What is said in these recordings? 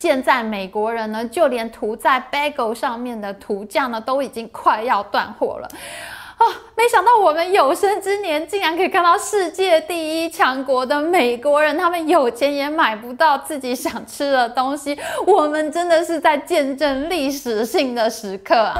现在美国人呢，就连涂在 bagel 上面的涂酱呢，都已经快要断货了。啊！没想到我们有生之年竟然可以看到世界第一强国的美国人，他们有钱也买不到自己想吃的东西。我们真的是在见证历史性的时刻啊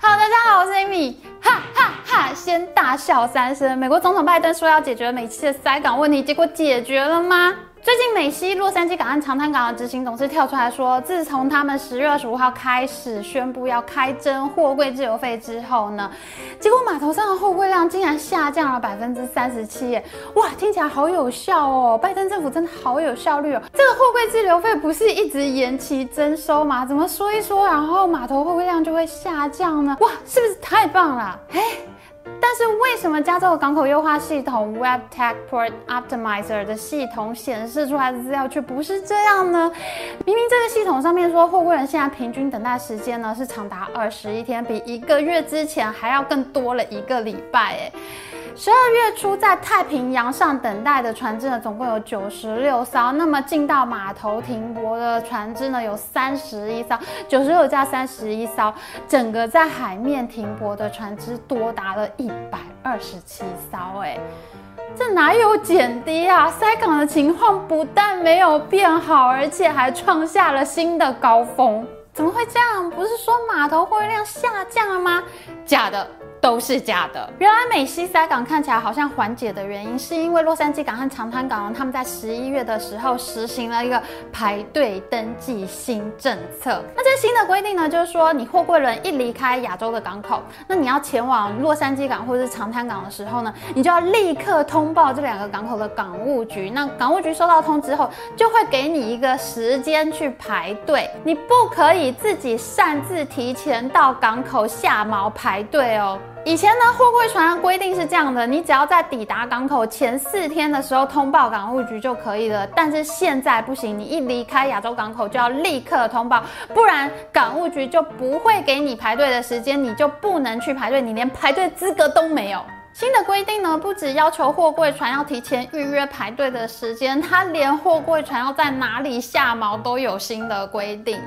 ！Hello，大家好，我是 Amy，哈哈哈！先大笑三声。美国总统拜登说要解决美西的塞港问题，结果解决了吗？最近美西洛杉矶港和长滩港的执行董事跳出来说，自从他们十月二十五号开始宣布要开征货柜滞留费之后呢，结果码头上的货柜量竟然下降了百分之三十七，哇，听起来好有效哦！拜登政府真的好有效率哦！这个货柜滞留费不是一直延期征收吗？怎么说一说，然后码头货柜量就会下降呢？哇，是不是太棒了？哎。但是为什么加州的港口优化系统 Web Tech Port Optimizer 的系统显示出来的资料却不是这样呢？明明这个系统上面说货柜人现在平均等待时间呢是长达二十一天，比一个月之前还要更多了一个礼拜，哎。十二月初在太平洋上等待的船只呢，总共有九十六艘。那么进到码头停泊的船只呢，有三十一艘，九十六加三十一艘，整个在海面停泊的船只多达了一百二十七艘。哎，这哪有减低啊？塞港的情况不但没有变好，而且还创下了新的高峰。怎么会这样？不是说码头货运量下降了吗？假的。都是假的。原来美西塞港看起来好像缓解的原因，是因为洛杉矶港和长滩港他们在十一月的时候实行了一个排队登记新政策。那这新的规定呢，就是说你货柜轮一离开亚洲的港口，那你要前往洛杉矶港或者是长滩港的时候呢，你就要立刻通报这两个港口的港务局。那港务局收到通知后，就会给你一个时间去排队。你不可以自己擅自提前到港口下锚排队哦。以前呢，货柜船规定是这样的，你只要在抵达港口前四天的时候通报港务局就可以了。但是现在不行，你一离开亚洲港口就要立刻通报，不然港务局就不会给你排队的时间，你就不能去排队，你连排队资格都没有。新的规定呢，不只要求货柜船要提前预约排队的时间，它连货柜船要在哪里下锚都有新的规定。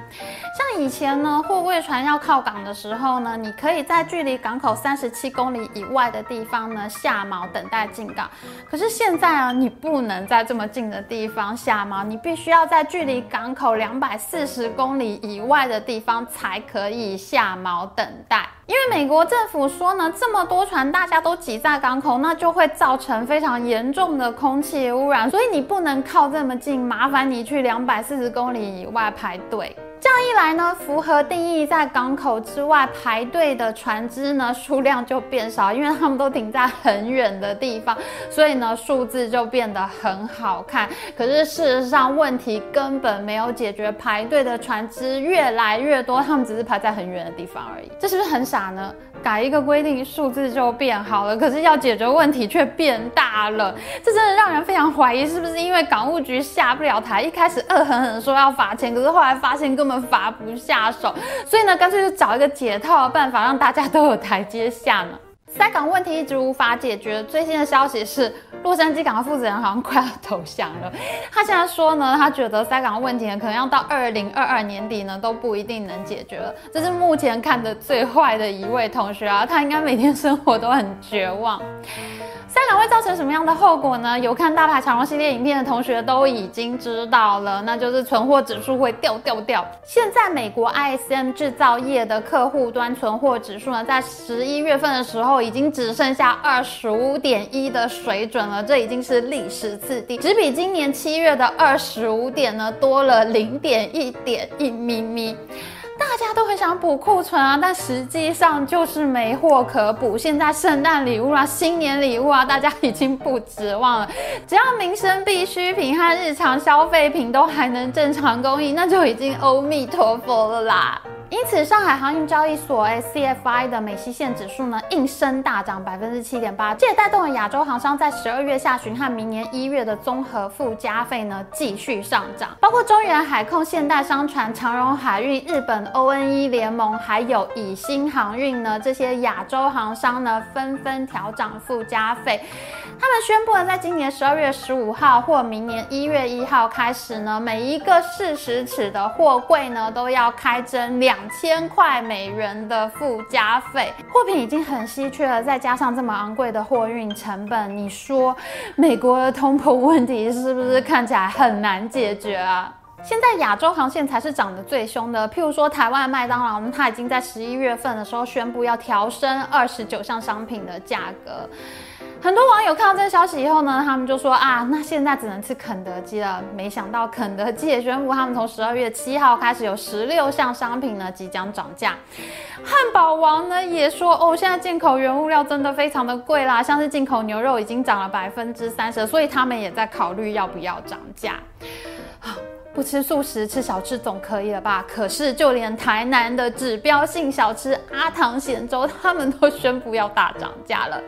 像以前呢，货柜船要靠港的时候呢，你可以在距离港口三十七公里以外的地方呢下锚等待进港。可是现在啊，你不能在这么近的地方下锚，你必须要在距离港口两百四十公里以外的地方才可以下锚等待。因为美国政府说呢，这么多船大家都挤在港口，那就会造成非常严重的空气污染，所以你不能靠这么近，麻烦你去两百四十公里以外排队。这样一来呢，符合定义在港口之外排队的船只呢数量就变少，因为他们都停在很远的地方，所以呢数字就变得很好看。可是事实上问题根本没有解决，排队的船只越来越多，他们只是排在很远的地方而已，这是不是很傻呢？改一个规定，数字就变好了，可是要解决问题却变大了，这真的让人非常怀疑，是不是因为港务局下不了台，一开始恶狠狠说要罚钱，可是后来发现根本罚不下手，所以呢，干脆就找一个解套的办法，让大家都有台阶下呢。塞港问题一直无法解决，最新的消息是，洛杉矶港的负责人好像快要投降了。他现在说呢，他觉得塞港问题呢，可能要到二零二二年底呢，都不一定能解决了。这是目前看的最坏的一位同学啊，他应该每天生活都很绝望。塞港会造成什么样的后果呢？有看大牌长龙系列影片的同学都已经知道了，那就是存货指数会掉掉掉。现在美国 ISM 制造业的客户端存货指数呢，在十一月份的时候已经只剩下二十五点一的水准了，这已经是历史次低，只比今年七月的二十五点呢多了零点一点一咪咪。大家都很想补库存啊，但实际上就是没货可补。现在圣诞礼物啊、新年礼物啊，大家已经不指望了。只要民生必需品和日常消费品都还能正常供应，那就已经阿弥陀佛了啦。因此，上海航运交易所 （SCFI） 的美西线指数呢，应声大涨百分之七点八，这也带动了亚洲航商在十二月下旬和明年一月的综合附加费呢继续上涨。包括中原海控、现代商船、长荣海运、日本 ONE 联盟，还有以新航运呢，这些亚洲航商呢，纷纷调涨附加费。他们宣布了，在今年十二月十五号或明年一月一号开始呢，每一个四十尺的货柜呢，都要开征两千块美元的附加费。货品已经很稀缺了，再加上这么昂贵的货运成本，你说美国的通膨问题是不是看起来很难解决啊？现在亚洲航线才是涨得最凶的，譬如说台湾麦当劳，它已经在十一月份的时候宣布要调升二十九项商品的价格。很多网友看到这个消息以后呢，他们就说啊，那现在只能吃肯德基了。没想到肯德基也宣布，他们从十二月七号开始有十六项商品呢即将涨价。汉堡王呢也说，哦，现在进口原物料真的非常的贵啦，像是进口牛肉已经涨了百分之三十，所以他们也在考虑要不要涨价。不吃素食，吃小吃总可以了吧？可是就连台南的指标性小吃阿唐咸粥，他们都宣布要大涨价了。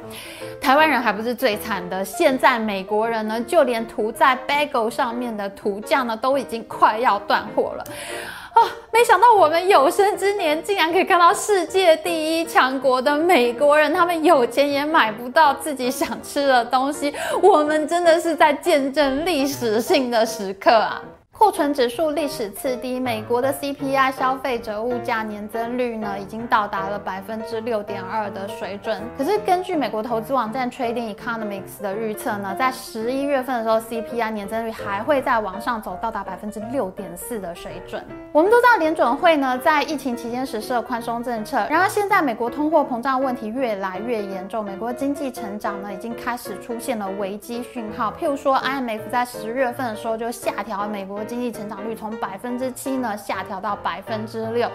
台湾人还不是最惨的，现在美国人呢，就连涂在 bagel 上面的涂酱呢，都已经快要断货了。啊，没想到我们有生之年竟然可以看到世界第一强国的美国人，他们有钱也买不到自己想吃的东西。我们真的是在见证历史性的时刻啊！库存指数历史次低，美国的 CPI 消费者物价年增率呢，已经到达了百分之六点二的水准。可是根据美国投资网站 Trading Economics 的预测呢，在十一月份的时候，CPI 年增率还会再往上走，到达百分之六点四的水准。我们都知道联准会呢在疫情期间实施了宽松政策，然而现在美国通货膨胀问题越来越严重，美国经济成长呢已经开始出现了危机讯号。譬如说，IMF 在十月份的时候就下调美国。经济成长率从百分之七呢下调到百分之六。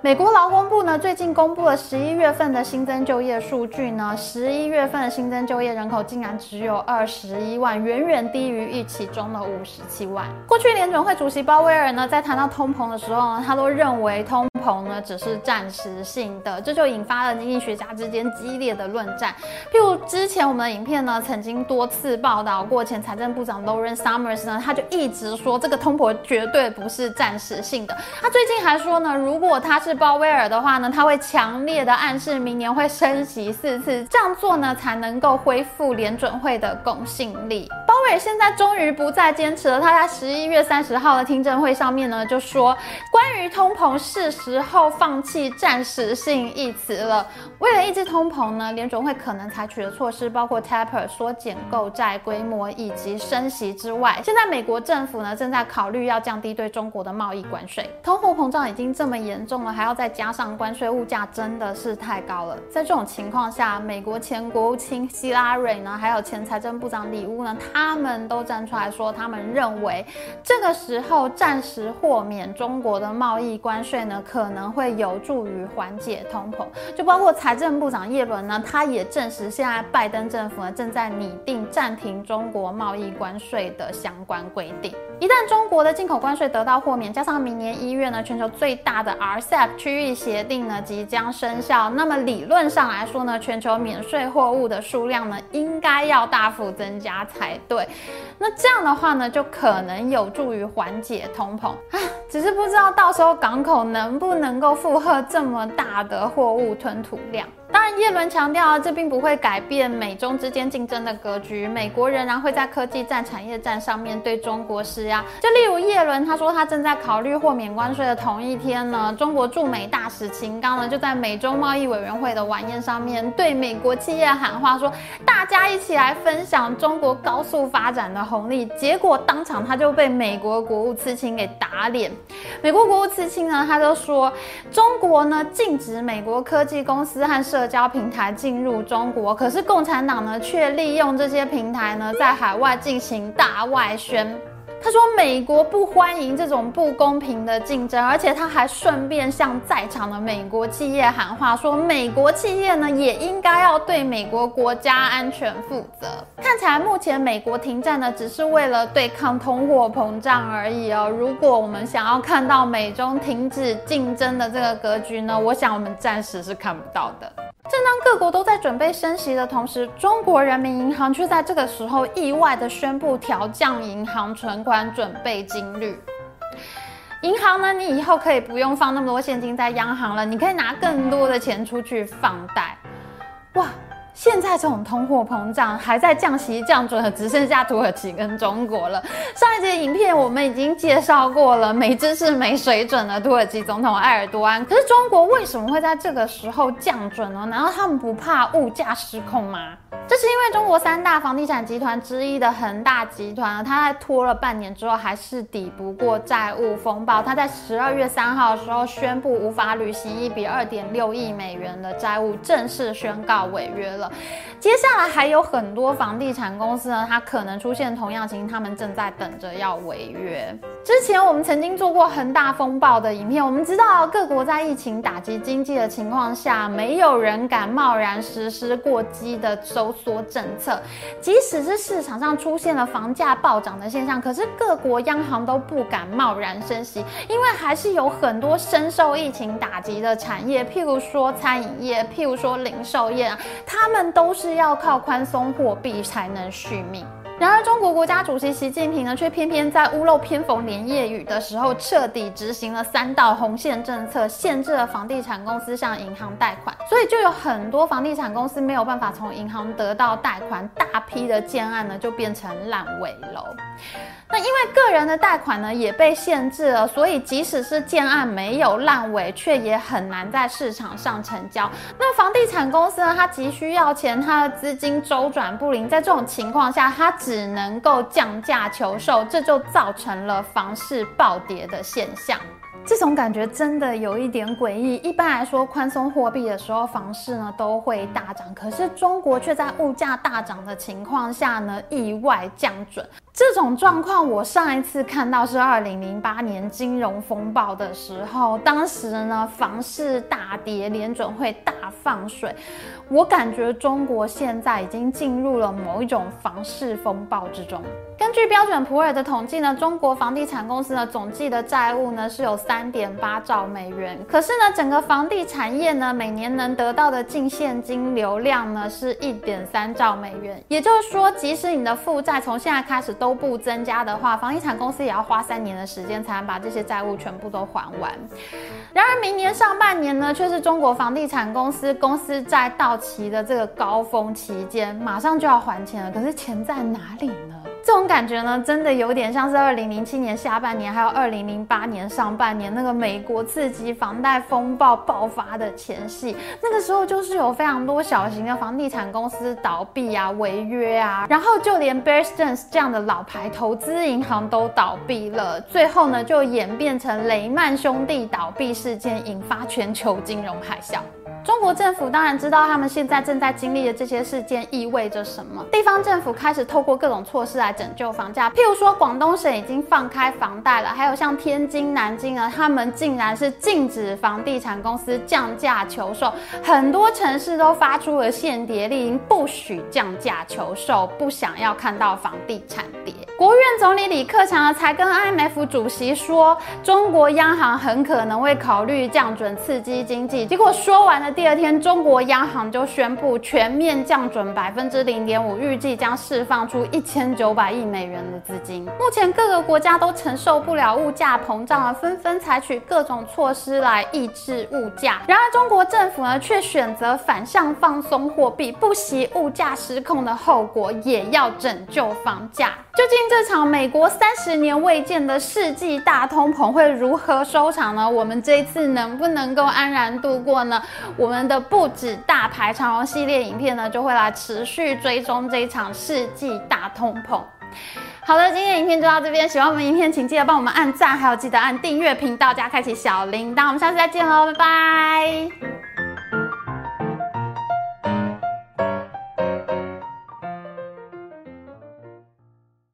美国劳工部呢最近公布了十一月份的新增就业数据呢，十一月份新增就业人口竟然只有二十一万，远远低于预期中的五十七万。过去联准会主席鲍威尔呢在谈到通膨的时候呢，他都认为通膨呢只是暂时性的，这就引发了经济学家之间激烈的论战。譬如之前我们的影片呢曾经多次报道过，前财政部长 Lauren Summers 呢他就一直说这个通膨绝对不是暂时性的。他最近还说呢，如果他是鲍威尔的话呢，他会强烈的暗示明年会升息四次，这样做呢才能够恢复联准会的公信力。鲍威尔现在终于不再坚持了，他在十一月三十号的听证会上面呢就说，关于通膨是时候放弃暂时性一词了。为了抑制通膨呢，联准会可能采取的措施包括 taper 缩减购债规模以及升息之外，现在美国政府呢正在考虑要降低对中国的贸易关税。通货膨胀已经这么严重了。还要再加上关税，物价真的是太高了。在这种情况下，美国前国务卿希拉蕊呢，还有前财政部长里乌呢，他他们都站出来说，他们认为这个时候暂时豁免中国的贸易关税呢，可能会有助于缓解通膨。就包括财政部长耶伦呢，他也证实，现在拜登政府呢正在拟定暂停中国贸易关税的相关规定。一旦中国的进口关税得到豁免，加上明年一月呢，全球最大的 RCEP。区域协定呢即将生效，那么理论上来说呢，全球免税货物的数量呢应该要大幅增加才对。那这样的话呢，就可能有助于缓解通膨啊，只是不知道到时候港口能不能够负荷这么大的货物吞吐量。当然，叶伦强调啊，这并不会改变美中之间竞争的格局。美国仍然会在科技战、产业战上面对中国施压。就例如叶伦，他说他正在考虑豁免关税的同一天呢，中国驻美大使秦刚呢就在美中贸易委员会的晚宴上面对美国企业喊话，说大家一起来分享中国高速发展的红利。结果当场他就被美国国务次卿给打脸。美国国务次卿呢，他就说中国呢禁止美国科技公司和社社交平台进入中国，可是共产党呢却利用这些平台呢在海外进行大外宣。他说美国不欢迎这种不公平的竞争，而且他还顺便向在场的美国企业喊话，说美国企业呢也应该要对美国国家安全负责。看起来目前美国停战呢只是为了对抗通货膨胀而已哦。如果我们想要看到美中停止竞争的这个格局呢，我想我们暂时是看不到的。正当各国都在准备升息的同时，中国人民银行却在这个时候意外的宣布调降银行存款准备金率。银行呢，你以后可以不用放那么多现金在央行了，你可以拿更多的钱出去放贷。哇！现在这种通货膨胀还在降息降准，只剩下土耳其跟中国了。上一节影片我们已经介绍过了，没知识没水准的土耳其总统埃尔多安。可是中国为什么会在这个时候降准呢？难道他们不怕物价失控吗？这是因为中国三大房地产集团之一的恒大集团，它在拖了半年之后，还是抵不过债务风暴。它在十二月三号的时候宣布无法履行一笔二点六亿美元的债务，正式宣告违约了。接下来还有很多房地产公司呢，它可能出现同样情形，他们正在等着要违约。之前我们曾经做过恒大风暴的影片，我们知道各国在疫情打击经济的情况下，没有人敢贸然实施过激的收缩政策。即使是市场上出现了房价暴涨的现象，可是各国央行都不敢贸然升息，因为还是有很多深受疫情打击的产业，譬如说餐饮业，譬如说零售业，他们但都是要靠宽松货币才能续命。然而，中国国家主席习近平呢，却偏偏在屋漏偏逢连夜雨的时候，彻底执行了三道红线政策，限制了房地产公司向银行贷款，所以就有很多房地产公司没有办法从银行得到贷款，大批的建案呢就变成烂尾楼。那因为个人的贷款呢也被限制了，所以即使是建案没有烂尾，却也很难在市场上成交。那房地产公司呢，它急需要钱，它的资金周转不灵，在这种情况下，它能够降价求售，这就造成了房市暴跌的现象。这种感觉真的有一点诡异。一般来说，宽松货币的时候，房市呢都会大涨，可是中国却在物价大涨的情况下呢，意外降准。这种状况，我上一次看到是二零零八年金融风暴的时候，当时呢房市大跌，联准会大放水。我感觉中国现在已经进入了某一种房市风暴之中。根据标准普尔的统计呢，中国房地产公司呢总计的债务呢是有三点八兆美元。可是呢，整个房地产业呢每年能得到的净现金流量呢是一点三兆美元。也就是说，即使你的负债从现在开始都都不增加的话，房地产公司也要花三年的时间才能把这些债务全部都还完。然而，明年上半年呢，却是中国房地产公司公司债到期的这个高峰期间，马上就要还钱了。可是钱在哪里呢？这种感觉呢，真的有点像是二零零七年下半年，还有二零零八年上半年那个美国刺激房贷风暴爆发的前夕。那个时候就是有非常多小型的房地产公司倒闭啊、违约啊，然后就连 Bear Stearns 这样的老牌投资银行都倒闭了。最后呢，就演变成雷曼兄弟倒闭事件，引发全球金融海啸。中国政府当然知道他们现在正在经历的这些事件意味着什么。地方政府开始透过各种措施来拯救房价，譬如说广东省已经放开房贷了，还有像天津、南京呢，他们竟然是禁止房地产公司降价求售，很多城市都发出了限跌令，不许降价求售，不想要看到房地产跌。国务院总理李克强呢，才跟 IMF 主席说，中国央行很可能会考虑降准刺激经济。结果说完了。第二天，中国央行就宣布全面降准百分之零点五，预计将释放出一千九百亿美元的资金。目前各个国家都承受不了物价膨胀了，纷纷采取各种措施来抑制物价。然而，中国政府呢却选择反向放松货币，不惜物价失控的后果，也要拯救房价。究竟这场美国三十年未见的世纪大通膨会如何收场呢？我们这一次能不能够安然度过呢？我。们的不止大牌长荣系列影片呢，就会来持续追踪这一场世纪大通膨。好了，今天的影片就到这边，喜欢我们影片，请记得帮我们按赞，还有记得按订阅频道加开启小铃铛。我们下次再见喽，拜拜。